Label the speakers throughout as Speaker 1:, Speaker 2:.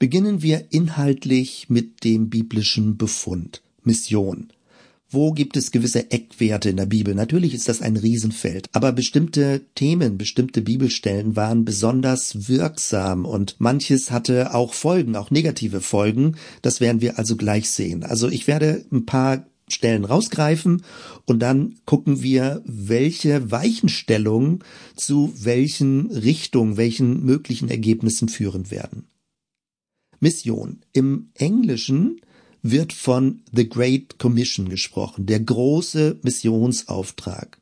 Speaker 1: Beginnen wir inhaltlich mit dem biblischen Befund, Mission. Wo gibt es gewisse Eckwerte in der Bibel? Natürlich ist das ein Riesenfeld, aber bestimmte Themen, bestimmte Bibelstellen waren besonders wirksam und manches hatte auch Folgen, auch negative Folgen. Das werden wir also gleich sehen. Also ich werde ein paar Stellen rausgreifen und dann gucken wir, welche Weichenstellungen zu welchen Richtungen, welchen möglichen Ergebnissen führen werden. Mission. Im Englischen wird von The Great Commission gesprochen, der große Missionsauftrag.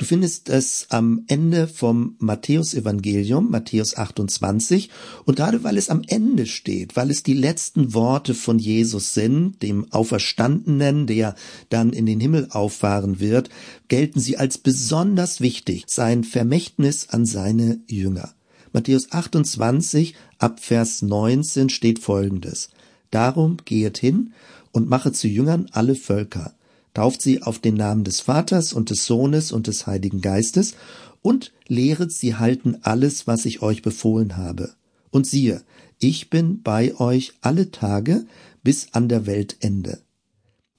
Speaker 1: Du findest es am Ende vom Matthäusevangelium, Matthäus 28, und gerade weil es am Ende steht, weil es die letzten Worte von Jesus sind, dem Auferstandenen, der dann in den Himmel auffahren wird, gelten sie als besonders wichtig, sein Vermächtnis an seine Jünger. Matthäus 28 ab Vers 19 steht folgendes. Darum gehet hin und mache zu Jüngern alle Völker, tauft sie auf den Namen des Vaters und des Sohnes und des Heiligen Geistes und lehret sie halten alles, was ich euch befohlen habe. Und siehe, ich bin bei euch alle Tage bis an der Weltende.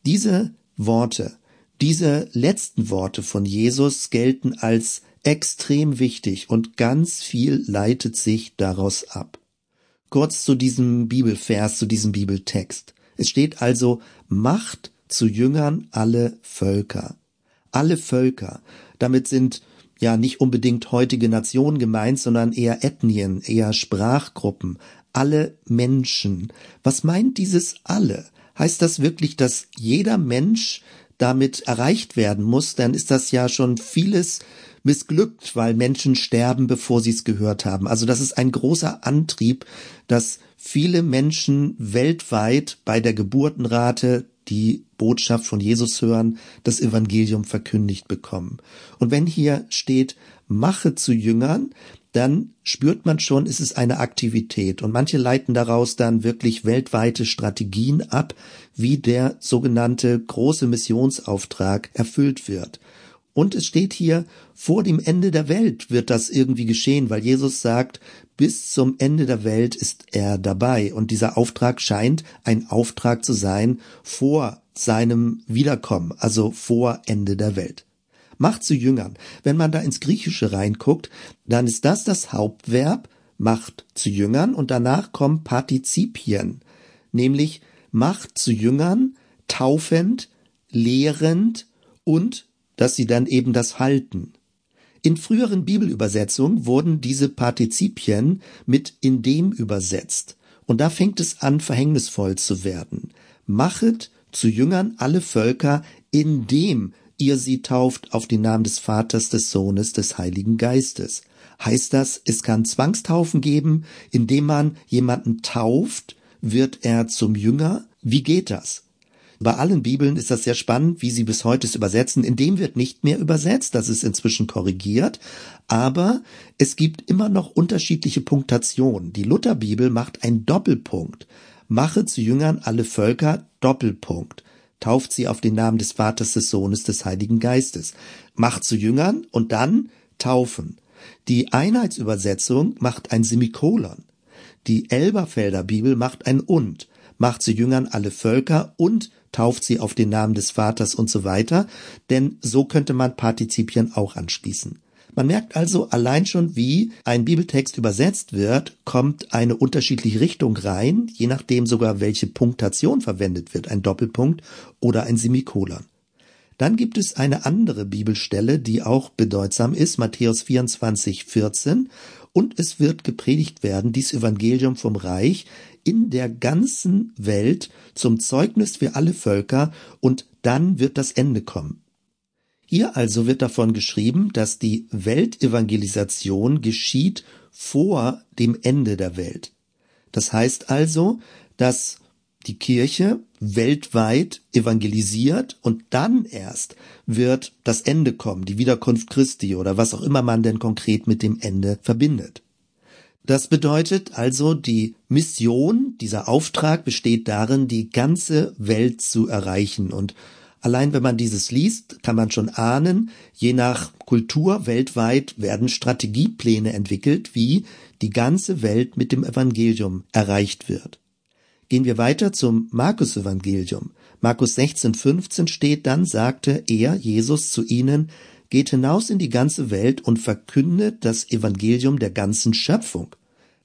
Speaker 1: Diese Worte, diese letzten Worte von Jesus gelten als extrem wichtig und ganz viel leitet sich daraus ab. Kurz zu diesem Bibelvers, zu diesem Bibeltext. Es steht also, macht zu Jüngern alle Völker. Alle Völker. Damit sind ja nicht unbedingt heutige Nationen gemeint, sondern eher Ethnien, eher Sprachgruppen, alle Menschen. Was meint dieses alle? Heißt das wirklich, dass jeder Mensch damit erreicht werden muss? Dann ist das ja schon vieles missglückt, weil Menschen sterben, bevor sie es gehört haben. Also das ist ein großer Antrieb, dass viele Menschen weltweit bei der Geburtenrate die Botschaft von Jesus hören, das Evangelium verkündigt bekommen. Und wenn hier steht, mache zu Jüngern, dann spürt man schon, es ist eine Aktivität. Und manche leiten daraus dann wirklich weltweite Strategien ab, wie der sogenannte große Missionsauftrag erfüllt wird. Und es steht hier, vor dem Ende der Welt wird das irgendwie geschehen, weil Jesus sagt, bis zum Ende der Welt ist er dabei. Und dieser Auftrag scheint ein Auftrag zu sein vor seinem Wiederkommen, also vor Ende der Welt. Macht zu Jüngern. Wenn man da ins Griechische reinguckt, dann ist das das Hauptverb, macht zu Jüngern, und danach kommen Partizipien, nämlich macht zu Jüngern, taufend, lehrend und dass sie dann eben das halten. In früheren Bibelübersetzungen wurden diese Partizipien mit in dem übersetzt. Und da fängt es an, verhängnisvoll zu werden. Machet zu Jüngern alle Völker, indem ihr sie tauft auf den Namen des Vaters, des Sohnes, des Heiligen Geistes. Heißt das, es kann Zwangstaufen geben, indem man jemanden tauft, wird er zum Jünger? Wie geht das? Bei allen Bibeln ist das sehr spannend, wie sie bis heute es übersetzen. In dem wird nicht mehr übersetzt, das ist inzwischen korrigiert, aber es gibt immer noch unterschiedliche Punktationen. Die Lutherbibel macht einen Doppelpunkt. Mache zu Jüngern alle Völker, Doppelpunkt. Tauft sie auf den Namen des Vaters, des Sohnes, des Heiligen Geistes. Macht zu Jüngern und dann taufen. Die Einheitsübersetzung macht ein Semikolon. Die Elberfelder Bibel macht ein und, macht zu Jüngern alle Völker und tauft sie auf den Namen des Vaters und so weiter, denn so könnte man Partizipien auch anschließen. Man merkt also allein schon, wie ein Bibeltext übersetzt wird, kommt eine unterschiedliche Richtung rein, je nachdem sogar welche Punktation verwendet wird, ein Doppelpunkt oder ein Semikolon. Dann gibt es eine andere Bibelstelle, die auch bedeutsam ist, Matthäus 24, 14, und es wird gepredigt werden, dies Evangelium vom Reich, in der ganzen Welt zum Zeugnis für alle Völker und dann wird das Ende kommen. Hier also wird davon geschrieben, dass die Weltevangelisation geschieht vor dem Ende der Welt. Das heißt also, dass die Kirche weltweit evangelisiert und dann erst wird das Ende kommen, die Wiederkunft Christi oder was auch immer man denn konkret mit dem Ende verbindet. Das bedeutet also, die Mission, dieser Auftrag besteht darin, die ganze Welt zu erreichen und Allein wenn man dieses liest, kann man schon ahnen, je nach Kultur weltweit werden Strategiepläne entwickelt, wie die ganze Welt mit dem Evangelium erreicht wird. Gehen wir weiter zum Markus-Evangelium. Markus 16, 15 steht, dann sagte er, Jesus, zu ihnen, geht hinaus in die ganze Welt und verkündet das Evangelium der ganzen Schöpfung.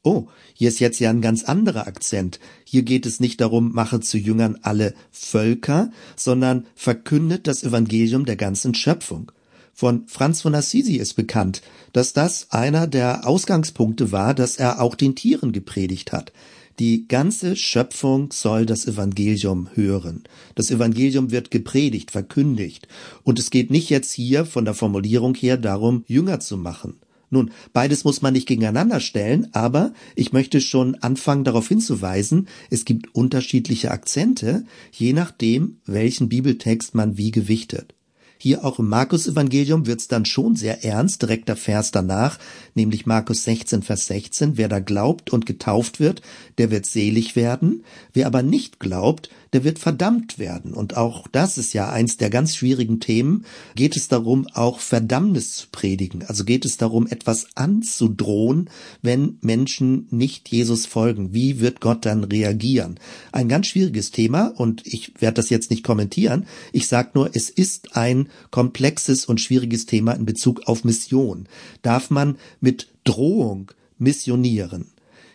Speaker 1: Oh, hier ist jetzt ja ein ganz anderer Akzent. Hier geht es nicht darum, mache zu Jüngern alle Völker, sondern verkündet das Evangelium der ganzen Schöpfung. Von Franz von Assisi ist bekannt, dass das einer der Ausgangspunkte war, dass er auch den Tieren gepredigt hat. Die ganze Schöpfung soll das Evangelium hören. Das Evangelium wird gepredigt, verkündigt. Und es geht nicht jetzt hier von der Formulierung her darum, Jünger zu machen. Nun, beides muss man nicht gegeneinander stellen, aber ich möchte schon anfangen darauf hinzuweisen, es gibt unterschiedliche Akzente, je nachdem, welchen Bibeltext man wie gewichtet. Hier auch im Markus-Evangelium wird's dann schon sehr ernst, direkter Vers danach, nämlich Markus 16, Vers 16. Wer da glaubt und getauft wird, der wird selig werden. Wer aber nicht glaubt, der wird verdammt werden. Und auch das ist ja eins der ganz schwierigen Themen. Geht es darum, auch Verdammnis zu predigen? Also geht es darum, etwas anzudrohen, wenn Menschen nicht Jesus folgen? Wie wird Gott dann reagieren? Ein ganz schwieriges Thema und ich werde das jetzt nicht kommentieren. Ich sage nur, es ist ein komplexes und schwieriges Thema in Bezug auf Mission. Darf man mit Drohung missionieren?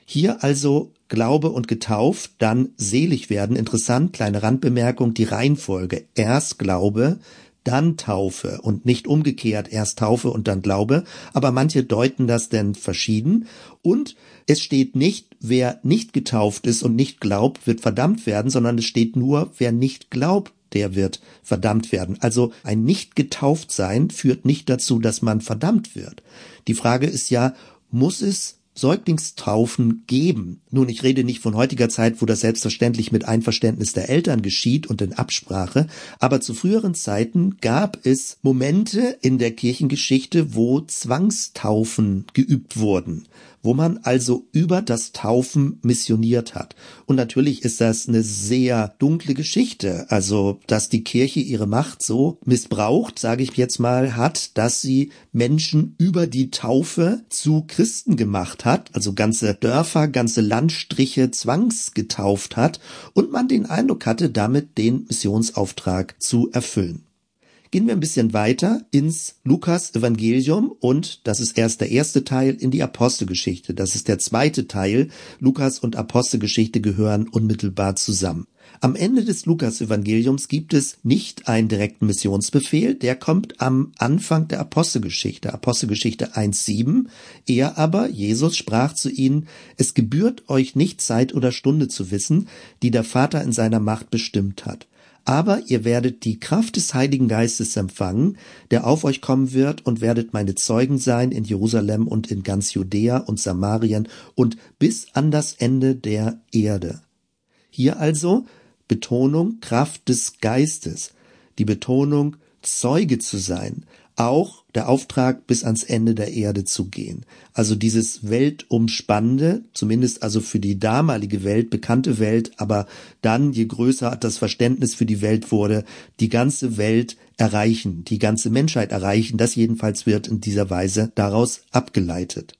Speaker 1: Hier also Glaube und getauft, dann selig werden. Interessant, kleine Randbemerkung, die Reihenfolge. Erst Glaube, dann Taufe und nicht umgekehrt erst Taufe und dann Glaube, aber manche deuten das denn verschieden und es steht nicht, wer nicht getauft ist und nicht glaubt, wird verdammt werden, sondern es steht nur, wer nicht glaubt, der wird verdammt werden. Also ein nicht getauft sein führt nicht dazu, dass man verdammt wird. Die Frage ist ja, muss es Säuglingstaufen geben. Nun, ich rede nicht von heutiger Zeit, wo das selbstverständlich mit Einverständnis der Eltern geschieht und in Absprache, aber zu früheren Zeiten gab es Momente in der Kirchengeschichte, wo Zwangstaufen geübt wurden wo man also über das Taufen missioniert hat. Und natürlich ist das eine sehr dunkle Geschichte. Also, dass die Kirche ihre Macht so missbraucht, sage ich jetzt mal, hat, dass sie Menschen über die Taufe zu Christen gemacht hat, also ganze Dörfer, ganze Landstriche zwangsgetauft hat und man den Eindruck hatte, damit den Missionsauftrag zu erfüllen. Gehen wir ein bisschen weiter ins Lukas Evangelium und das ist erst der erste Teil in die Apostelgeschichte. Das ist der zweite Teil. Lukas und Apostelgeschichte gehören unmittelbar zusammen. Am Ende des Lukas-Evangeliums gibt es nicht einen direkten Missionsbefehl, der kommt am Anfang der Apostelgeschichte, Apostelgeschichte 1.7. Er aber, Jesus, sprach zu ihnen, es gebührt euch nicht Zeit oder Stunde zu wissen, die der Vater in seiner Macht bestimmt hat aber ihr werdet die Kraft des Heiligen Geistes empfangen, der auf euch kommen wird, und werdet meine Zeugen sein in Jerusalem und in ganz Judäa und Samarien und bis an das Ende der Erde. Hier also Betonung Kraft des Geistes, die Betonung Zeuge zu sein, auch der Auftrag, bis ans Ende der Erde zu gehen. Also dieses Weltumspannende, zumindest also für die damalige Welt, bekannte Welt, aber dann, je größer das Verständnis für die Welt wurde, die ganze Welt erreichen, die ganze Menschheit erreichen, das jedenfalls wird in dieser Weise daraus abgeleitet.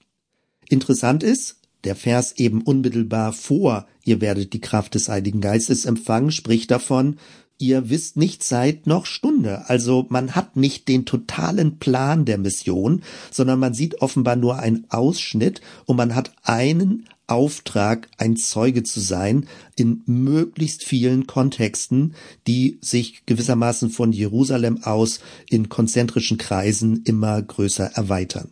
Speaker 1: Interessant ist, der Vers eben unmittelbar vor, ihr werdet die Kraft des Heiligen Geistes empfangen, spricht davon, ihr wisst nicht Zeit noch Stunde. Also man hat nicht den totalen Plan der Mission, sondern man sieht offenbar nur einen Ausschnitt und man hat einen Auftrag, ein Zeuge zu sein in möglichst vielen Kontexten, die sich gewissermaßen von Jerusalem aus in konzentrischen Kreisen immer größer erweitern.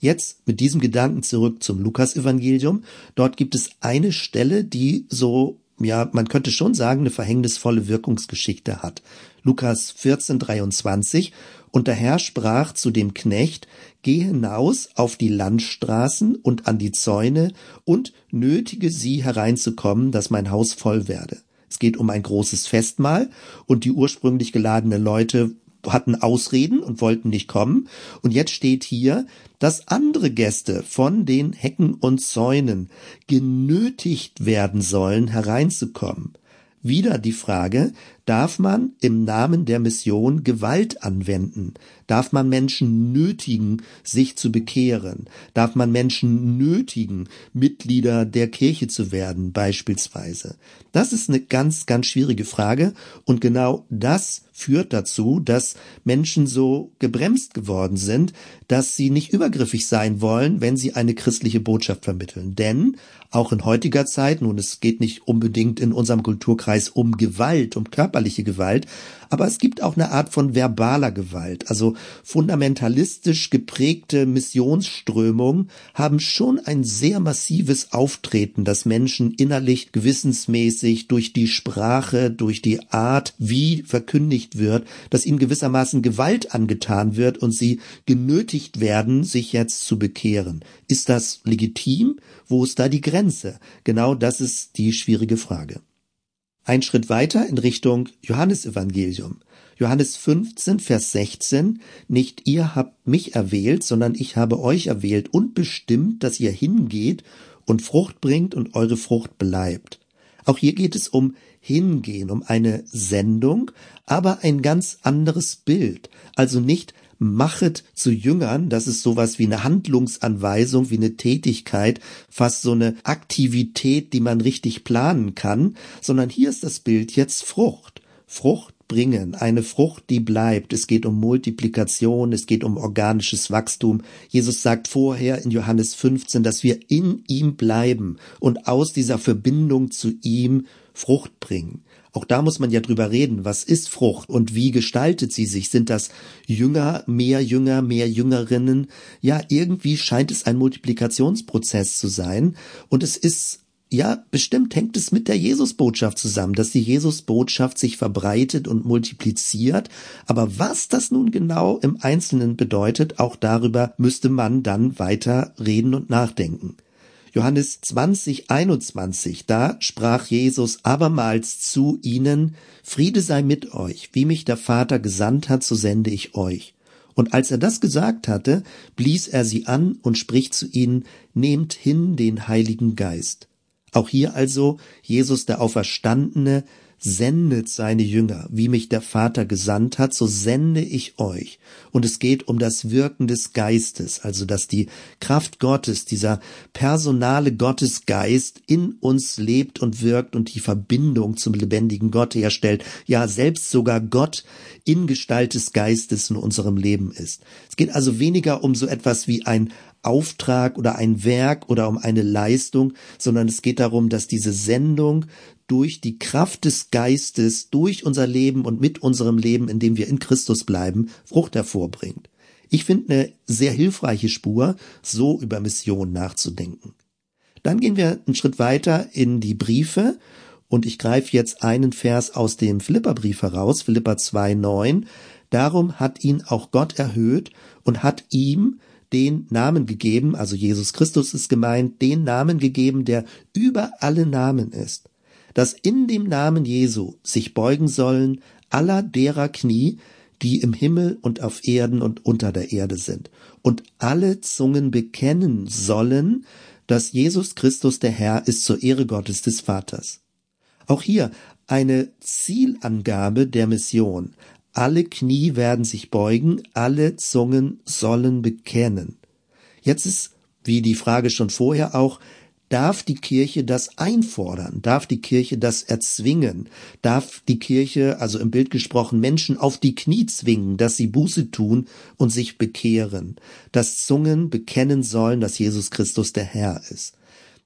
Speaker 1: Jetzt mit diesem Gedanken zurück zum Lukasevangelium. Dort gibt es eine Stelle, die so ja, man könnte schon sagen, eine verhängnisvolle Wirkungsgeschichte hat. Lukas 14, 23. Und der Herr sprach zu dem Knecht, geh hinaus auf die Landstraßen und an die Zäune und nötige sie hereinzukommen, dass mein Haus voll werde. Es geht um ein großes Festmahl und die ursprünglich geladenen Leute hatten Ausreden und wollten nicht kommen. Und jetzt steht hier, dass andere Gäste von den Hecken und Zäunen genötigt werden sollen, hereinzukommen. Wieder die Frage, Darf man im Namen der Mission Gewalt anwenden? Darf man Menschen nötigen, sich zu bekehren? Darf man Menschen nötigen, Mitglieder der Kirche zu werden, beispielsweise? Das ist eine ganz, ganz schwierige Frage und genau das führt dazu, dass Menschen so gebremst geworden sind, dass sie nicht übergriffig sein wollen, wenn sie eine christliche Botschaft vermitteln. Denn auch in heutiger Zeit, nun es geht nicht unbedingt in unserem Kulturkreis um Gewalt, um körperliche Gewalt, aber es gibt auch eine Art von verbaler Gewalt. Also fundamentalistisch geprägte Missionsströmungen haben schon ein sehr massives Auftreten, dass Menschen innerlich gewissensmäßig durch die Sprache, durch die Art, wie verkündigt wird, dass ihnen gewissermaßen Gewalt angetan wird und sie genötigt werden, sich jetzt zu bekehren. Ist das legitim? Wo ist da die Grenze? Genau das ist die schwierige Frage. Ein Schritt weiter in Richtung Johannesevangelium. Johannes 15, Vers 16, nicht ihr habt mich erwählt, sondern ich habe euch erwählt und bestimmt, dass ihr hingeht und Frucht bringt und eure Frucht bleibt. Auch hier geht es um Hingehen, um eine Sendung, aber ein ganz anderes Bild. Also nicht machet zu Jüngern, das ist sowas wie eine Handlungsanweisung, wie eine Tätigkeit, fast so eine Aktivität, die man richtig planen kann, sondern hier ist das Bild jetzt Frucht. Frucht bringen, eine Frucht, die bleibt. Es geht um Multiplikation, es geht um organisches Wachstum. Jesus sagt vorher in Johannes 15, dass wir in ihm bleiben und aus dieser Verbindung zu ihm Frucht bringen. Auch da muss man ja drüber reden, was ist Frucht und wie gestaltet sie sich? Sind das Jünger, mehr Jünger, mehr Jüngerinnen? Ja, irgendwie scheint es ein Multiplikationsprozess zu sein und es ist ja, bestimmt hängt es mit der Jesusbotschaft zusammen, dass die Jesusbotschaft sich verbreitet und multipliziert. Aber was das nun genau im Einzelnen bedeutet, auch darüber müsste man dann weiter reden und nachdenken. Johannes 20, 21, da sprach Jesus abermals zu ihnen, Friede sei mit euch, wie mich der Vater gesandt hat, so sende ich euch. Und als er das gesagt hatte, blies er sie an und spricht zu ihnen, Nehmt hin den Heiligen Geist. Auch hier also Jesus der Auferstandene sendet seine Jünger, wie mich der Vater gesandt hat, so sende ich euch. Und es geht um das Wirken des Geistes, also dass die Kraft Gottes, dieser personale Gottesgeist in uns lebt und wirkt und die Verbindung zum lebendigen Gott herstellt, ja selbst sogar Gott in Gestalt des Geistes in unserem Leben ist. Es geht also weniger um so etwas wie ein Auftrag oder ein Werk oder um eine Leistung, sondern es geht darum, dass diese Sendung durch die Kraft des Geistes, durch unser Leben und mit unserem Leben, in dem wir in Christus bleiben, Frucht hervorbringt. Ich finde eine sehr hilfreiche Spur, so über Mission nachzudenken. Dann gehen wir einen Schritt weiter in die Briefe und ich greife jetzt einen Vers aus dem Philipperbrief heraus, Philipper 2,9. Darum hat ihn auch Gott erhöht und hat ihm den Namen gegeben, also Jesus Christus ist gemeint, den Namen gegeben, der über alle Namen ist dass in dem Namen Jesu sich beugen sollen aller derer Knie, die im Himmel und auf Erden und unter der Erde sind, und alle Zungen bekennen sollen, dass Jesus Christus der Herr ist zur Ehre Gottes des Vaters. Auch hier eine Zielangabe der Mission. Alle Knie werden sich beugen, alle Zungen sollen bekennen. Jetzt ist, wie die Frage schon vorher auch, Darf die Kirche das einfordern? Darf die Kirche das erzwingen? Darf die Kirche, also im Bild gesprochen, Menschen auf die Knie zwingen, dass sie Buße tun und sich bekehren? Dass Zungen bekennen sollen, dass Jesus Christus der Herr ist?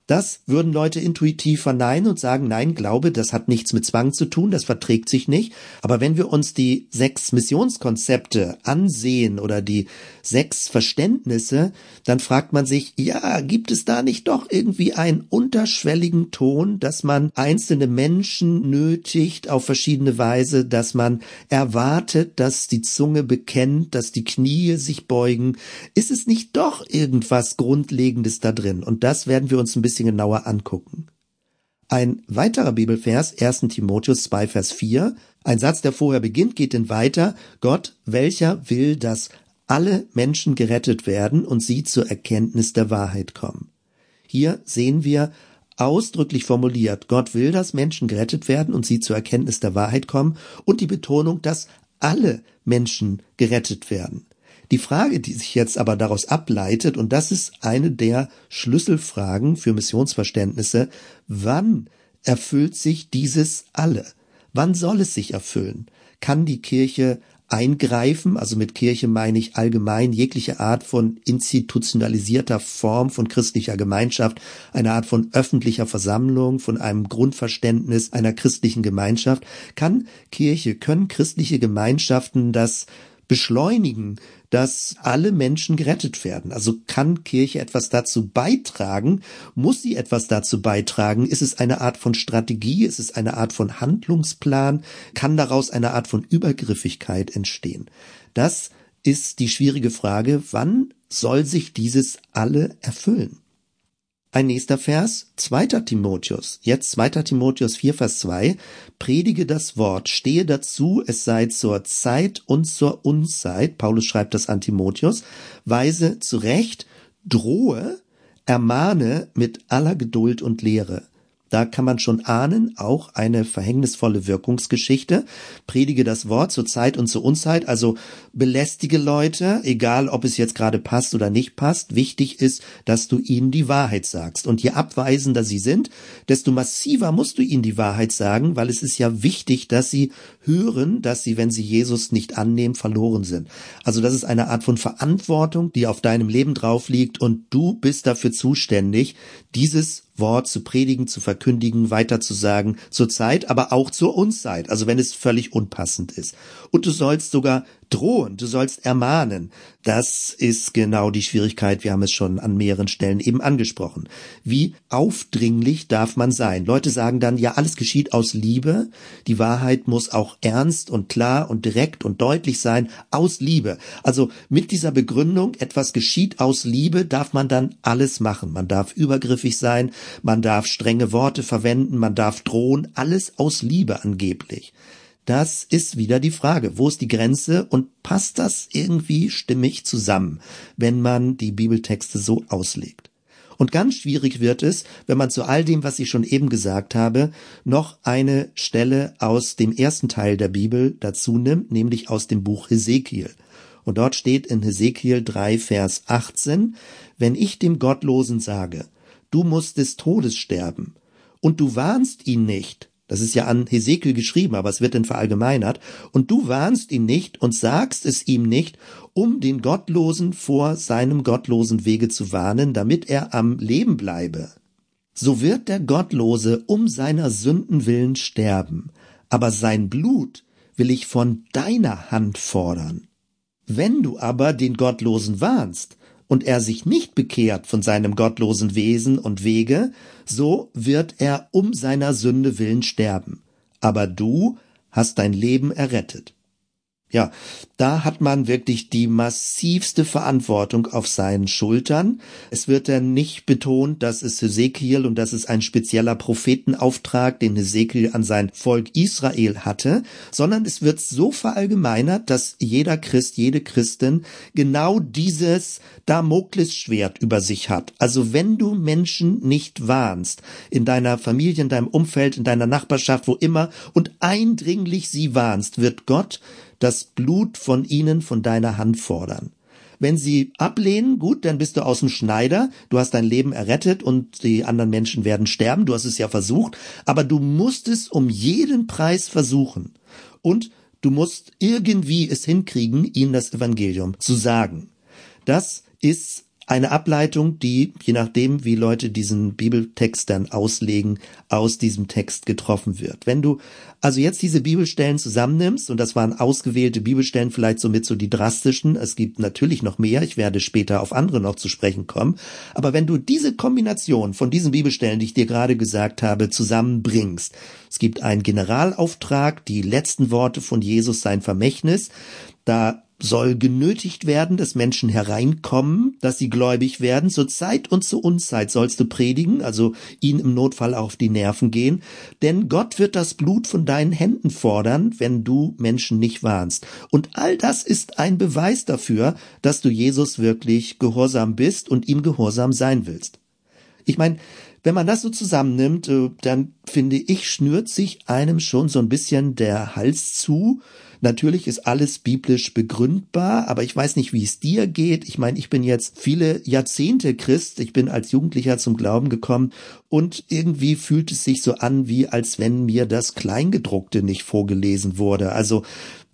Speaker 1: Das würden Leute intuitiv verneinen und sagen, nein, Glaube, das hat nichts mit Zwang zu tun, das verträgt sich nicht. Aber wenn wir uns die sechs Missionskonzepte ansehen oder die sechs Verständnisse, dann fragt man sich, ja, gibt es da nicht doch irgendwie einen unterschwelligen Ton, dass man einzelne Menschen nötigt auf verschiedene Weise, dass man erwartet, dass die Zunge bekennt, dass die Knie sich beugen? Ist es nicht doch irgendwas Grundlegendes da drin? Und das werden wir uns ein bisschen bisschen genauer angucken. Ein weiterer Bibelvers, 1. Timotheus 2, Vers 4, ein Satz, der vorher beginnt, geht denn weiter, Gott, welcher will, dass alle Menschen gerettet werden und sie zur Erkenntnis der Wahrheit kommen. Hier sehen wir ausdrücklich formuliert, Gott will, dass Menschen gerettet werden und sie zur Erkenntnis der Wahrheit kommen und die Betonung, dass alle Menschen gerettet werden. Die Frage, die sich jetzt aber daraus ableitet, und das ist eine der Schlüsselfragen für Missionsverständnisse, wann erfüllt sich dieses alle? Wann soll es sich erfüllen? Kann die Kirche eingreifen, also mit Kirche meine ich allgemein jegliche Art von institutionalisierter Form von christlicher Gemeinschaft, eine Art von öffentlicher Versammlung, von einem Grundverständnis einer christlichen Gemeinschaft, kann Kirche, können christliche Gemeinschaften das beschleunigen, dass alle Menschen gerettet werden. Also kann Kirche etwas dazu beitragen? Muss sie etwas dazu beitragen? Ist es eine Art von Strategie? Ist es eine Art von Handlungsplan? Kann daraus eine Art von Übergriffigkeit entstehen? Das ist die schwierige Frage. Wann soll sich dieses alle erfüllen? Ein nächster Vers, 2. Timotheus, jetzt 2. Timotheus 4, Vers 2, predige das Wort, stehe dazu, es sei zur Zeit und zur Unzeit, Paulus schreibt das an Timotheus, weise zurecht, drohe, ermahne mit aller Geduld und Lehre. Da kann man schon ahnen, auch eine verhängnisvolle Wirkungsgeschichte. Predige das Wort zur Zeit und zur Unzeit, also belästige Leute, egal ob es jetzt gerade passt oder nicht passt. Wichtig ist, dass du ihnen die Wahrheit sagst. Und je abweisender sie sind, desto massiver musst du ihnen die Wahrheit sagen, weil es ist ja wichtig, dass sie hören, dass sie, wenn sie Jesus nicht annehmen, verloren sind. Also das ist eine Art von Verantwortung, die auf deinem Leben drauf liegt und du bist dafür zuständig, dieses Wort zu predigen, zu verkündigen, weiterzusagen, zur Zeit, aber auch zur Unzeit, also wenn es völlig unpassend ist. Und du sollst sogar drohen, du sollst ermahnen. Das ist genau die Schwierigkeit, wir haben es schon an mehreren Stellen eben angesprochen. Wie aufdringlich darf man sein? Leute sagen dann, ja, alles geschieht aus Liebe, die Wahrheit muss auch ernst und klar und direkt und deutlich sein, aus Liebe. Also mit dieser Begründung, etwas geschieht aus Liebe, darf man dann alles machen. Man darf übergriffig sein, man darf strenge Worte verwenden, man darf drohen, alles aus Liebe angeblich. Das ist wieder die Frage. Wo ist die Grenze und passt das irgendwie stimmig zusammen, wenn man die Bibeltexte so auslegt? Und ganz schwierig wird es, wenn man zu all dem, was ich schon eben gesagt habe, noch eine Stelle aus dem ersten Teil der Bibel dazu nimmt, nämlich aus dem Buch Hesekiel. Und dort steht in Hesekiel 3, Vers 18, wenn ich dem Gottlosen sage, du musst des Todes sterben, und du warnst ihn nicht, das ist ja an Hesekiel geschrieben, aber es wird dann verallgemeinert. Und du warnst ihn nicht und sagst es ihm nicht, um den Gottlosen vor seinem gottlosen Wege zu warnen, damit er am Leben bleibe. So wird der Gottlose um seiner Sünden willen sterben, aber sein Blut will ich von deiner Hand fordern. Wenn du aber den Gottlosen warnst, und er sich nicht bekehrt von seinem gottlosen Wesen und Wege, so wird er um seiner Sünde willen sterben. Aber du hast dein Leben errettet. Ja, da hat man wirklich die massivste Verantwortung auf seinen Schultern. Es wird dann nicht betont, dass es Hesekiel und dass es ein spezieller Prophetenauftrag, den Hesekiel an sein Volk Israel hatte, sondern es wird so verallgemeinert, dass jeder Christ, jede Christin genau dieses Damoklesschwert über sich hat. Also wenn du Menschen nicht warnst, in deiner Familie, in deinem Umfeld, in deiner Nachbarschaft, wo immer, und eindringlich sie warnst, wird Gott das Blut von ihnen von deiner Hand fordern. Wenn sie ablehnen, gut, dann bist du aus dem Schneider, du hast dein Leben errettet und die anderen Menschen werden sterben, du hast es ja versucht, aber du musst es um jeden Preis versuchen. Und du musst irgendwie es hinkriegen, ihnen das Evangelium zu sagen. Das ist eine Ableitung, die, je nachdem, wie Leute diesen Bibeltext dann auslegen, aus diesem Text getroffen wird. Wenn du also jetzt diese Bibelstellen zusammennimmst, und das waren ausgewählte Bibelstellen, vielleicht somit so die drastischen, es gibt natürlich noch mehr, ich werde später auf andere noch zu sprechen kommen, aber wenn du diese Kombination von diesen Bibelstellen, die ich dir gerade gesagt habe, zusammenbringst, es gibt einen Generalauftrag, die letzten Worte von Jesus, sein Vermächtnis, da soll genötigt werden, dass Menschen hereinkommen, dass sie gläubig werden. Zur Zeit und zur Unzeit sollst du predigen, also ihnen im Notfall auf die Nerven gehen. Denn Gott wird das Blut von deinen Händen fordern, wenn du Menschen nicht warnst. Und all das ist ein Beweis dafür, dass du Jesus wirklich gehorsam bist und ihm gehorsam sein willst. Ich meine, wenn man das so zusammennimmt, äh, dann finde ich, schnürt sich einem schon so ein bisschen der Hals zu. Natürlich ist alles biblisch begründbar, aber ich weiß nicht, wie es dir geht. Ich meine, ich bin jetzt viele Jahrzehnte Christ. Ich bin als Jugendlicher zum Glauben gekommen und irgendwie fühlt es sich so an, wie als wenn mir das Kleingedruckte nicht vorgelesen wurde. Also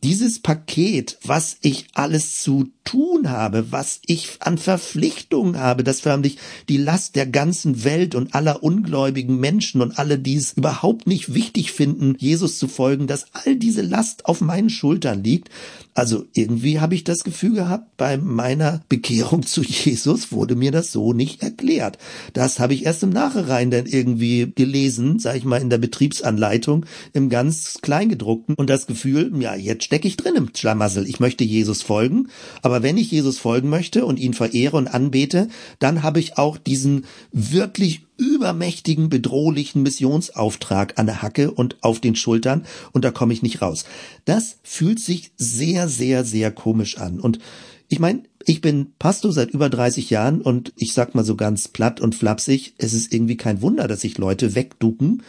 Speaker 1: dieses Paket, was ich alles zu tun habe, was ich an Verpflichtungen habe, dass förmlich die Last der ganzen Welt und aller ungläubigen Menschen und alle, die es überhaupt nicht wichtig finden, Jesus zu folgen, dass all diese Last auf meinen Schultern liegt. Also irgendwie habe ich das Gefühl gehabt, bei meiner Bekehrung zu Jesus wurde mir das so nicht erklärt. Das habe ich erst im Nachhinein dann irgendwie gelesen, sage ich mal in der Betriebsanleitung, im ganz Kleingedruckten und das Gefühl, ja, jetzt stecke ich drin im Schlamassel. Ich möchte Jesus folgen, aber wenn ich Jesus folgen möchte und ihn verehre und anbete, dann habe ich auch diesen wirklich übermächtigen, bedrohlichen Missionsauftrag an der Hacke und auf den Schultern und da komme ich nicht raus. Das fühlt sich sehr, sehr, sehr komisch an. Und ich meine, ich bin Pastor seit über 30 Jahren und ich sag mal so ganz platt und flapsig, es ist irgendwie kein Wunder, dass sich Leute wegducken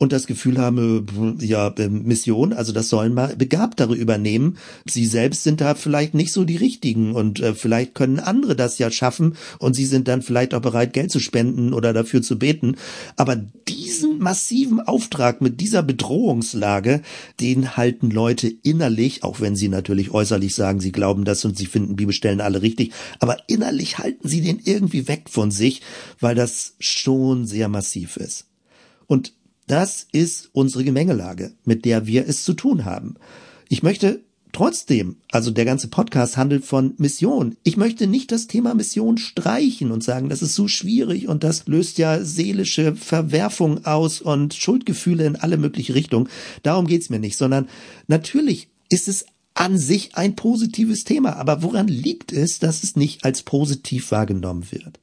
Speaker 1: und das Gefühl haben, ja, ähm, Mission, also das sollen mal Begabtere übernehmen. Sie selbst sind da vielleicht nicht so die richtigen und äh, vielleicht können andere das ja schaffen und sie sind dann vielleicht auch bereit, Geld zu spenden oder dafür zu beten. Aber diesen massiven Auftrag mit dieser Bedrohungslage, den halten Leute innerlich, auch wenn sie natürlich äußerlich sagen, sie glauben das und sie finden Bibelstellen alle richtig, aber innerlich halten sie den irgendwie weg von sich, weil das schon sehr massiv ist. Und das ist unsere Gemengelage, mit der wir es zu tun haben. Ich möchte trotzdem, also der ganze Podcast handelt von Mission. Ich möchte nicht das Thema Mission streichen und sagen, das ist so schwierig und das löst ja seelische Verwerfung aus und Schuldgefühle in alle mögliche Richtungen. Darum geht's mir nicht, sondern natürlich ist es an sich ein positives Thema. Aber woran liegt es, dass es nicht als positiv wahrgenommen wird?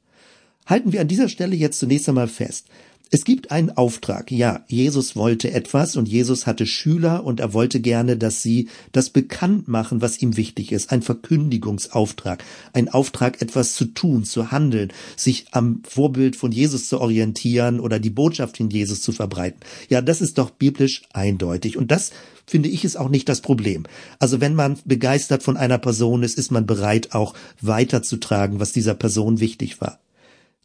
Speaker 1: Halten wir an dieser Stelle jetzt zunächst einmal fest. Es gibt einen Auftrag. Ja, Jesus wollte etwas und Jesus hatte Schüler und er wollte gerne, dass sie das bekannt machen, was ihm wichtig ist. Ein Verkündigungsauftrag. Ein Auftrag, etwas zu tun, zu handeln, sich am Vorbild von Jesus zu orientieren oder die Botschaft in Jesus zu verbreiten. Ja, das ist doch biblisch eindeutig. Und das finde ich ist auch nicht das Problem. Also wenn man begeistert von einer Person ist, ist man bereit auch weiterzutragen, was dieser Person wichtig war.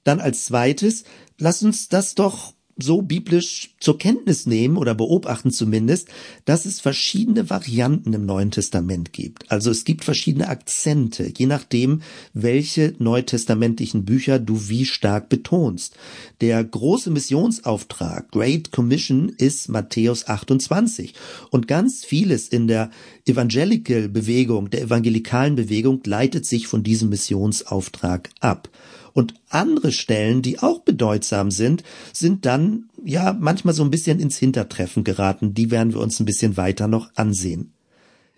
Speaker 1: Dann als zweites, lass uns das doch so biblisch zur Kenntnis nehmen oder beobachten zumindest, dass es verschiedene Varianten im Neuen Testament gibt. Also es gibt verschiedene Akzente, je nachdem, welche neutestamentlichen Bücher du wie stark betonst. Der große Missionsauftrag, Great Commission, ist Matthäus 28. Und ganz vieles in der Evangelical Bewegung, der evangelikalen Bewegung, leitet sich von diesem Missionsauftrag ab. Und andere Stellen, die auch bedeutsam sind, sind dann ja manchmal so ein bisschen ins Hintertreffen geraten. Die werden wir uns ein bisschen weiter noch ansehen.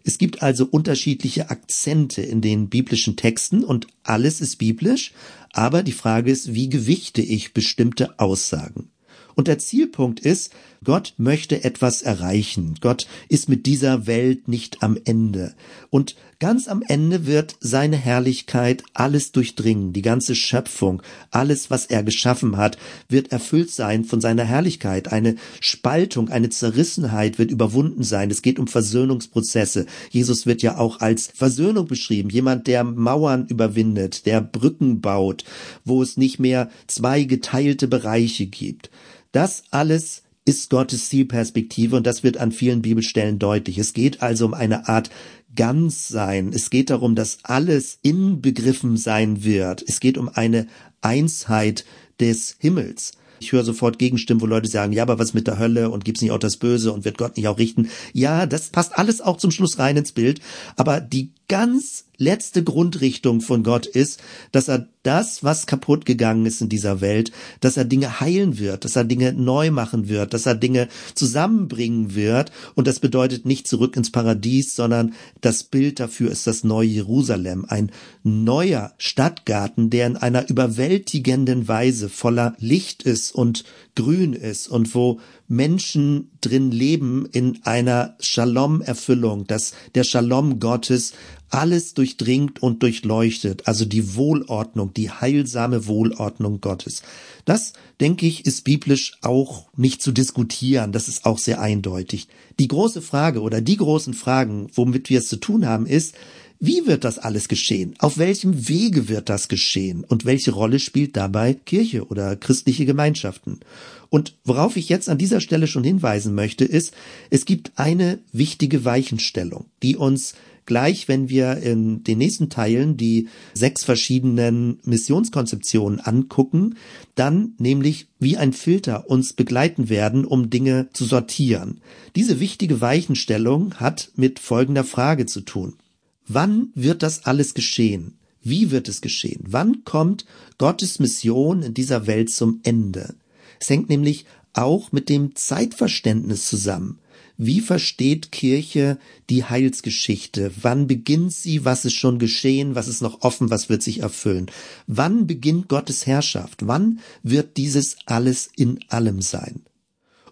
Speaker 1: Es gibt also unterschiedliche Akzente in den biblischen Texten und alles ist biblisch, aber die Frage ist, wie gewichte ich bestimmte Aussagen? Und der Zielpunkt ist, Gott möchte etwas erreichen. Gott ist mit dieser Welt nicht am Ende. Und ganz am Ende wird seine Herrlichkeit alles durchdringen, die ganze Schöpfung, alles, was er geschaffen hat, wird erfüllt sein von seiner Herrlichkeit. Eine Spaltung, eine Zerrissenheit wird überwunden sein. Es geht um Versöhnungsprozesse. Jesus wird ja auch als Versöhnung beschrieben. Jemand, der Mauern überwindet, der Brücken baut, wo es nicht mehr zwei geteilte Bereiche gibt. Das alles ist Gottes Zielperspektive und das wird an vielen Bibelstellen deutlich. Es geht also um eine Art Ganzsein. Es geht darum, dass alles inbegriffen sein wird. Es geht um eine Einsheit des Himmels. Ich höre sofort Gegenstimmen, wo Leute sagen, ja, aber was mit der Hölle und gibt's nicht auch das Böse und wird Gott nicht auch richten? Ja, das passt alles auch zum Schluss rein ins Bild. Aber die ganz letzte Grundrichtung von Gott ist, dass er das, was kaputt gegangen ist in dieser Welt, dass er Dinge heilen wird, dass er Dinge neu machen wird, dass er Dinge zusammenbringen wird. Und das bedeutet nicht zurück ins Paradies, sondern das Bild dafür ist das neue Jerusalem, ein neuer Stadtgarten, der in einer überwältigenden Weise voller Licht ist und grün ist und wo Menschen drin leben in einer Shalom-Erfüllung, dass der Shalom Gottes alles durchdringt und durchleuchtet, also die Wohlordnung, die heilsame Wohlordnung Gottes. Das, denke ich, ist biblisch auch nicht zu diskutieren, das ist auch sehr eindeutig. Die große Frage oder die großen Fragen, womit wir es zu tun haben, ist, wie wird das alles geschehen? Auf welchem Wege wird das geschehen? Und welche Rolle spielt dabei Kirche oder christliche Gemeinschaften? Und worauf ich jetzt an dieser Stelle schon hinweisen möchte, ist, es gibt eine wichtige Weichenstellung, die uns gleich, wenn wir in den nächsten Teilen die sechs verschiedenen Missionskonzeptionen angucken, dann nämlich wie ein Filter uns begleiten werden, um Dinge zu sortieren. Diese wichtige Weichenstellung hat mit folgender Frage zu tun. Wann wird das alles geschehen? Wie wird es geschehen? Wann kommt Gottes Mission in dieser Welt zum Ende? Es hängt nämlich auch mit dem Zeitverständnis zusammen. Wie versteht Kirche die Heilsgeschichte? Wann beginnt sie? Was ist schon geschehen? Was ist noch offen? Was wird sich erfüllen? Wann beginnt Gottes Herrschaft? Wann wird dieses alles in allem sein?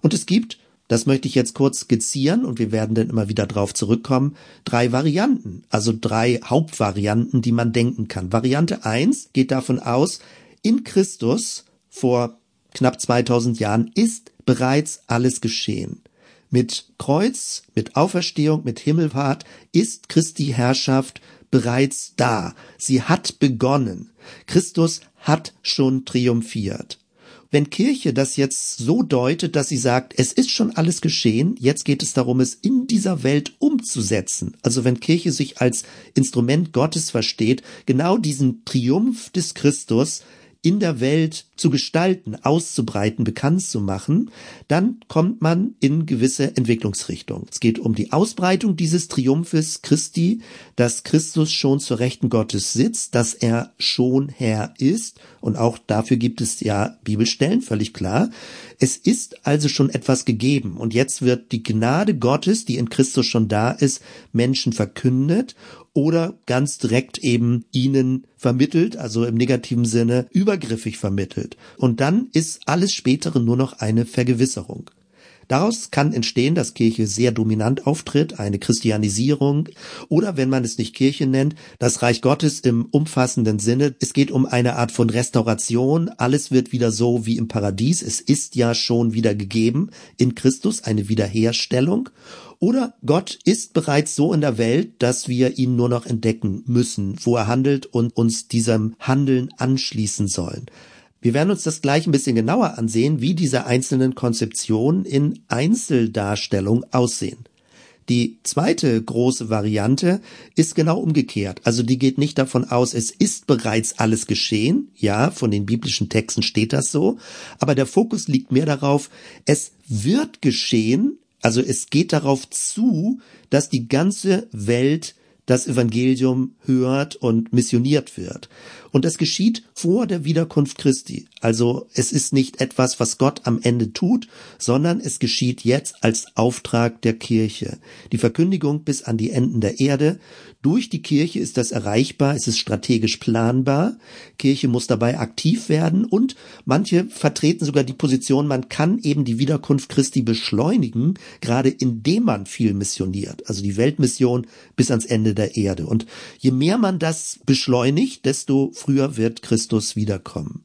Speaker 1: Und es gibt, das möchte ich jetzt kurz skizzieren und wir werden dann immer wieder drauf zurückkommen, drei Varianten, also drei Hauptvarianten, die man denken kann. Variante eins geht davon aus, in Christus vor knapp 2000 Jahren ist bereits alles geschehen. Mit Kreuz, mit Auferstehung, mit Himmelfahrt ist Christi Herrschaft bereits da. Sie hat begonnen. Christus hat schon triumphiert. Wenn Kirche das jetzt so deutet, dass sie sagt, es ist schon alles geschehen, jetzt geht es darum, es in dieser Welt umzusetzen. Also wenn Kirche sich als Instrument Gottes versteht, genau diesen Triumph des Christus in der Welt zu gestalten, auszubreiten, bekannt zu machen, dann kommt man in gewisse Entwicklungsrichtungen. Es geht um die Ausbreitung dieses Triumphes Christi, dass Christus schon zur Rechten Gottes sitzt, dass er schon Herr ist und auch dafür gibt es ja Bibelstellen, völlig klar. Es ist also schon etwas gegeben und jetzt wird die Gnade Gottes, die in Christus schon da ist, Menschen verkündet oder ganz direkt eben ihnen vermittelt, also im negativen Sinne übergriffig vermittelt. Und dann ist alles Spätere nur noch eine Vergewisserung. Daraus kann entstehen, dass Kirche sehr dominant auftritt, eine Christianisierung oder wenn man es nicht Kirche nennt, das Reich Gottes im umfassenden Sinne. Es geht um eine Art von Restauration. Alles wird wieder so wie im Paradies. Es ist ja schon wieder gegeben in Christus eine Wiederherstellung. Oder Gott ist bereits so in der Welt, dass wir ihn nur noch entdecken müssen, wo er handelt und uns diesem Handeln anschließen sollen. Wir werden uns das gleich ein bisschen genauer ansehen, wie diese einzelnen Konzeptionen in Einzeldarstellung aussehen. Die zweite große Variante ist genau umgekehrt. Also die geht nicht davon aus, es ist bereits alles geschehen. Ja, von den biblischen Texten steht das so. Aber der Fokus liegt mehr darauf, es wird geschehen, also es geht darauf zu, dass die ganze Welt das Evangelium hört und missioniert wird. Und das geschieht vor der Wiederkunft Christi. Also es ist nicht etwas, was Gott am Ende tut, sondern es geschieht jetzt als Auftrag der Kirche. Die Verkündigung bis an die Enden der Erde. Durch die Kirche ist das erreichbar, es ist strategisch planbar. Kirche muss dabei aktiv werden und manche vertreten sogar die Position, man kann eben die Wiederkunft Christi beschleunigen, gerade indem man viel missioniert. Also die Weltmission bis ans Ende der Erde. Und je mehr man das beschleunigt, desto früher wird Christus wiederkommen.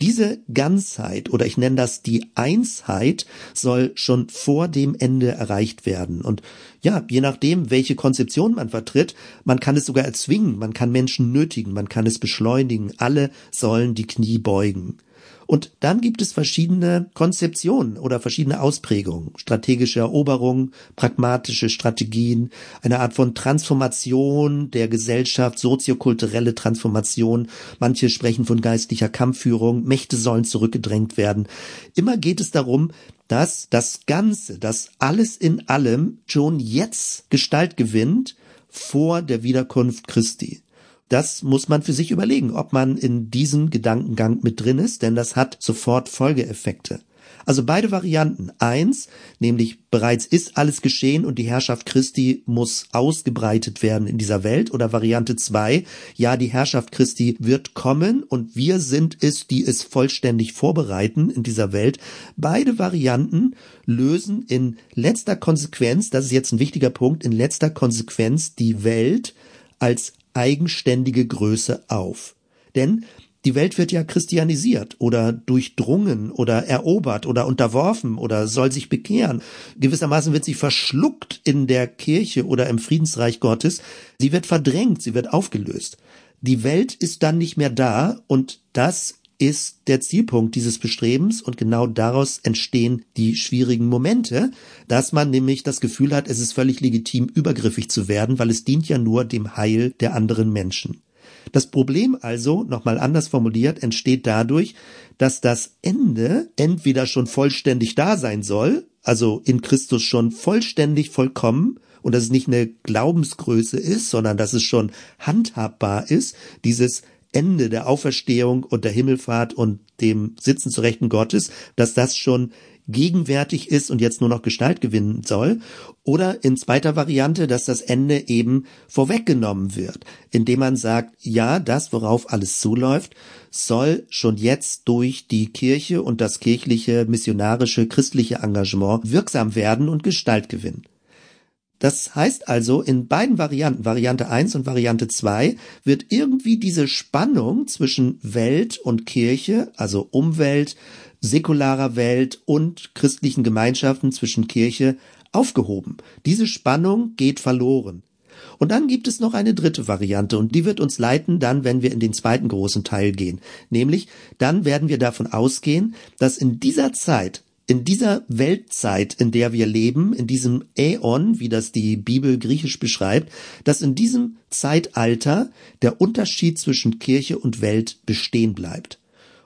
Speaker 1: Diese Ganzheit oder ich nenne das die Einsheit soll schon vor dem Ende erreicht werden. Und ja, je nachdem, welche Konzeption man vertritt, man kann es sogar erzwingen, man kann Menschen nötigen, man kann es beschleunigen. Alle sollen die Knie beugen. Und dann gibt es verschiedene Konzeptionen oder verschiedene Ausprägungen. Strategische Eroberung, pragmatische Strategien, eine Art von Transformation der Gesellschaft, soziokulturelle Transformation. Manche sprechen von geistlicher Kampfführung, Mächte sollen zurückgedrängt werden. Immer geht es darum, dass das Ganze, dass alles in allem schon jetzt Gestalt gewinnt vor der Wiederkunft Christi. Das muss man für sich überlegen, ob man in diesem Gedankengang mit drin ist, denn das hat sofort Folgeeffekte. Also beide Varianten. Eins, nämlich bereits ist alles geschehen und die Herrschaft Christi muss ausgebreitet werden in dieser Welt. Oder Variante zwei, ja, die Herrschaft Christi wird kommen und wir sind es, die es vollständig vorbereiten in dieser Welt. Beide Varianten lösen in letzter Konsequenz, das ist jetzt ein wichtiger Punkt, in letzter Konsequenz die Welt als eigenständige Größe auf. Denn die Welt wird ja christianisiert oder durchdrungen oder erobert oder unterworfen oder soll sich bekehren. Gewissermaßen wird sie verschluckt in der Kirche oder im Friedensreich Gottes. Sie wird verdrängt, sie wird aufgelöst. Die Welt ist dann nicht mehr da und das ist der Zielpunkt dieses Bestrebens und genau daraus entstehen die schwierigen Momente, dass man nämlich das Gefühl hat, es ist völlig legitim, übergriffig zu werden, weil es dient ja nur dem Heil der anderen Menschen. Das Problem also, nochmal anders formuliert, entsteht dadurch, dass das Ende entweder schon vollständig da sein soll, also in Christus schon vollständig vollkommen, und dass es nicht eine Glaubensgröße ist, sondern dass es schon handhabbar ist, dieses Ende der Auferstehung und der Himmelfahrt und dem Sitzen zu Rechten Gottes, dass das schon gegenwärtig ist und jetzt nur noch Gestalt gewinnen soll, oder in zweiter Variante, dass das Ende eben vorweggenommen wird, indem man sagt, ja, das, worauf alles zuläuft, soll schon jetzt durch die Kirche und das kirchliche, missionarische, christliche Engagement wirksam werden und Gestalt gewinnen. Das heißt also, in beiden Varianten, Variante 1 und Variante 2, wird irgendwie diese Spannung zwischen Welt und Kirche, also Umwelt, säkularer Welt und christlichen Gemeinschaften zwischen Kirche aufgehoben. Diese Spannung geht verloren. Und dann gibt es noch eine dritte Variante und die wird uns leiten dann, wenn wir in den zweiten großen Teil gehen. Nämlich, dann werden wir davon ausgehen, dass in dieser Zeit, in dieser Weltzeit, in der wir leben, in diesem Äon, wie das die Bibel griechisch beschreibt, dass in diesem Zeitalter der Unterschied zwischen Kirche und Welt bestehen bleibt.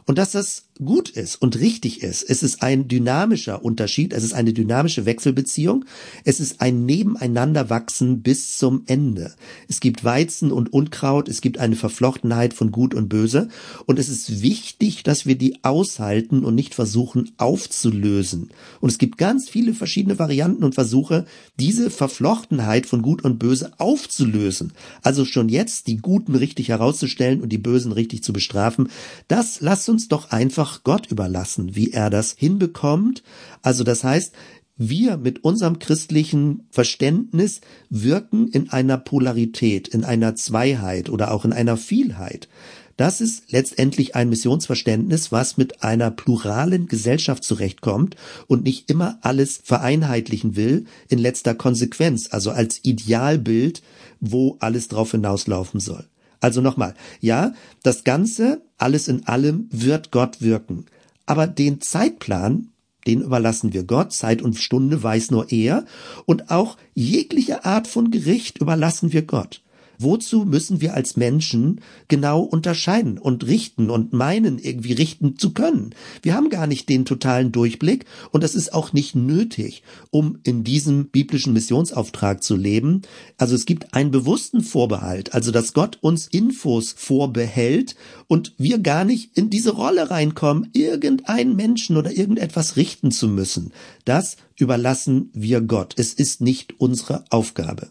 Speaker 1: Und dass das gut ist und richtig ist. Es ist ein dynamischer Unterschied, es ist eine dynamische Wechselbeziehung, es ist ein Nebeneinanderwachsen bis zum Ende. Es gibt Weizen und Unkraut, es gibt eine Verflochtenheit von Gut und Böse und es ist wichtig, dass wir die aushalten und nicht versuchen aufzulösen. Und es gibt ganz viele verschiedene Varianten und Versuche, diese Verflochtenheit von Gut und Böse aufzulösen. Also schon jetzt die Guten richtig herauszustellen und die Bösen richtig zu bestrafen. Das lasst uns doch einfach einfach Gott überlassen, wie er das hinbekommt. Also das heißt, wir mit unserem christlichen Verständnis wirken in einer Polarität, in einer Zweiheit oder auch in einer Vielheit. Das ist letztendlich ein Missionsverständnis, was mit einer pluralen Gesellschaft zurechtkommt und nicht immer alles vereinheitlichen will in letzter Konsequenz, also als Idealbild, wo alles drauf hinauslaufen soll. Also nochmal, ja, das Ganze, alles in allem, wird Gott wirken. Aber den Zeitplan, den überlassen wir Gott, Zeit und Stunde weiß nur er, und auch jegliche Art von Gericht überlassen wir Gott. Wozu müssen wir als Menschen genau unterscheiden und richten und meinen, irgendwie richten zu können? Wir haben gar nicht den totalen Durchblick und das ist auch nicht nötig, um in diesem biblischen Missionsauftrag zu leben. Also es gibt einen bewussten Vorbehalt, also dass Gott uns Infos vorbehält und wir gar nicht in diese Rolle reinkommen, irgendeinen Menschen oder irgendetwas richten zu müssen. Das überlassen wir Gott. Es ist nicht unsere Aufgabe.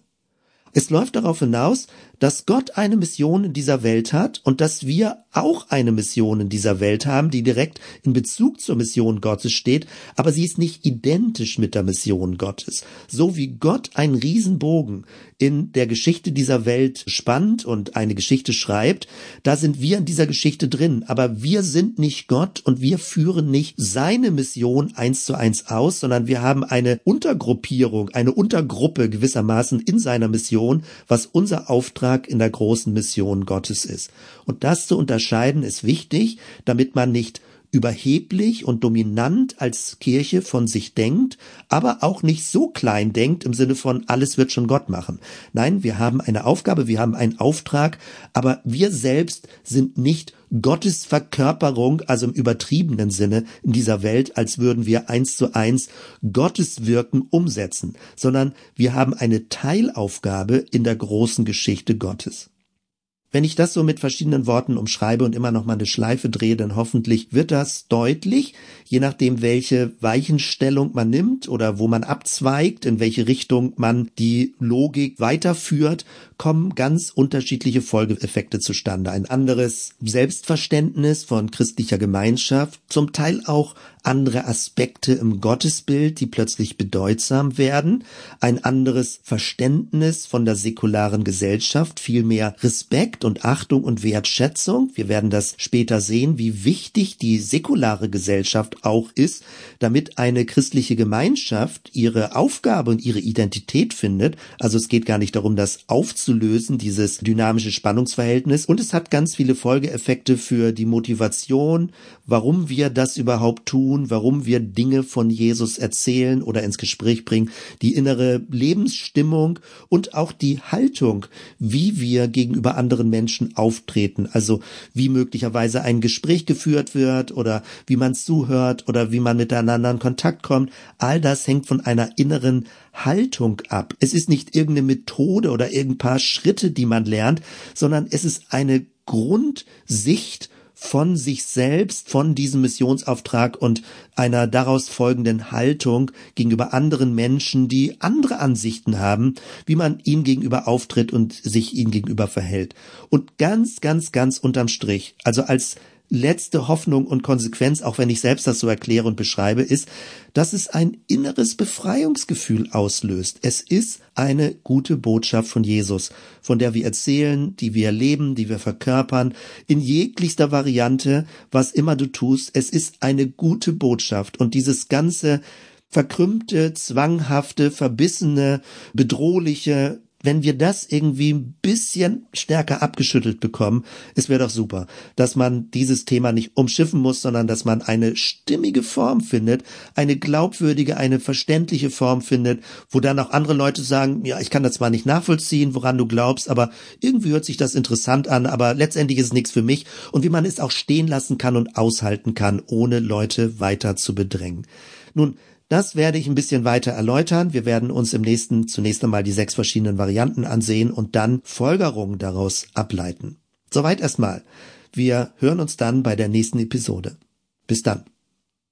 Speaker 1: Es läuft darauf hinaus, dass Gott eine Mission in dieser Welt hat und dass wir auch eine Mission in dieser Welt haben, die direkt in Bezug zur Mission Gottes steht, aber sie ist nicht identisch mit der Mission Gottes. So wie Gott einen Riesenbogen in der Geschichte dieser Welt spannt und eine Geschichte schreibt, da sind wir in dieser Geschichte drin, aber wir sind nicht Gott und wir führen nicht seine Mission eins zu eins aus, sondern wir haben eine Untergruppierung, eine Untergruppe gewissermaßen in seiner Mission, was unser Auftrag Auftrag in der großen Mission Gottes ist. Und das zu unterscheiden ist wichtig, damit man nicht überheblich und dominant als Kirche von sich denkt, aber auch nicht so klein denkt im Sinne von alles wird schon Gott machen. Nein, wir haben eine Aufgabe, wir haben einen Auftrag, aber wir selbst sind nicht Gottes Verkörperung, also im übertriebenen Sinne in dieser Welt, als würden wir eins zu eins Gottes Wirken umsetzen, sondern wir haben eine Teilaufgabe in der großen Geschichte Gottes. Wenn ich das so mit verschiedenen Worten umschreibe und immer noch mal eine Schleife drehe, dann hoffentlich wird das deutlich, je nachdem, welche Weichenstellung man nimmt oder wo man abzweigt, in welche Richtung man die Logik weiterführt, kommen ganz unterschiedliche Folgeeffekte zustande. Ein anderes Selbstverständnis von christlicher Gemeinschaft, zum Teil auch andere Aspekte im Gottesbild, die plötzlich bedeutsam werden, ein anderes Verständnis von der säkularen Gesellschaft, viel mehr Respekt und Achtung und Wertschätzung. Wir werden das später sehen, wie wichtig die säkulare Gesellschaft auch ist, damit eine christliche Gemeinschaft ihre Aufgabe und ihre Identität findet. Also es geht gar nicht darum, das aufzulösen, dieses dynamische Spannungsverhältnis. Und es hat ganz viele Folgeeffekte für die Motivation, warum wir das überhaupt tun, tun, warum wir Dinge von Jesus erzählen oder ins Gespräch bringen, die innere Lebensstimmung und auch die Haltung, wie wir gegenüber anderen Menschen auftreten, also wie möglicherweise ein Gespräch geführt wird oder wie man zuhört oder wie man miteinander in Kontakt kommt. All das hängt von einer inneren Haltung ab. Es ist nicht irgendeine Methode oder irgendein paar Schritte, die man lernt, sondern es ist eine Grundsicht von sich selbst, von diesem Missionsauftrag und einer daraus folgenden Haltung gegenüber anderen Menschen, die andere Ansichten haben, wie man ihm gegenüber auftritt und sich ihm gegenüber verhält. Und ganz, ganz, ganz unterm Strich, also als letzte Hoffnung und Konsequenz, auch wenn ich selbst das so erkläre und beschreibe, ist, dass es ein inneres Befreiungsgefühl auslöst. Es ist eine gute Botschaft von Jesus, von der wir erzählen, die wir leben, die wir verkörpern, in jeglichster Variante, was immer du tust. Es ist eine gute Botschaft und dieses ganze verkrümmte, zwanghafte, verbissene, bedrohliche, wenn wir das irgendwie ein bisschen stärker abgeschüttelt bekommen, es wäre doch super, dass man dieses Thema nicht umschiffen muss, sondern dass man eine stimmige Form findet, eine glaubwürdige, eine verständliche Form findet, wo dann auch andere Leute sagen, ja, ich kann das zwar nicht nachvollziehen, woran du glaubst, aber irgendwie hört sich das interessant an, aber letztendlich ist nichts für mich und wie man es auch stehen lassen kann und aushalten kann, ohne Leute weiter zu bedrängen. Nun, das werde ich ein bisschen weiter erläutern. Wir werden uns im nächsten zunächst einmal die sechs verschiedenen Varianten ansehen und dann Folgerungen daraus ableiten. Soweit erstmal. Wir hören uns dann bei der nächsten Episode. Bis dann.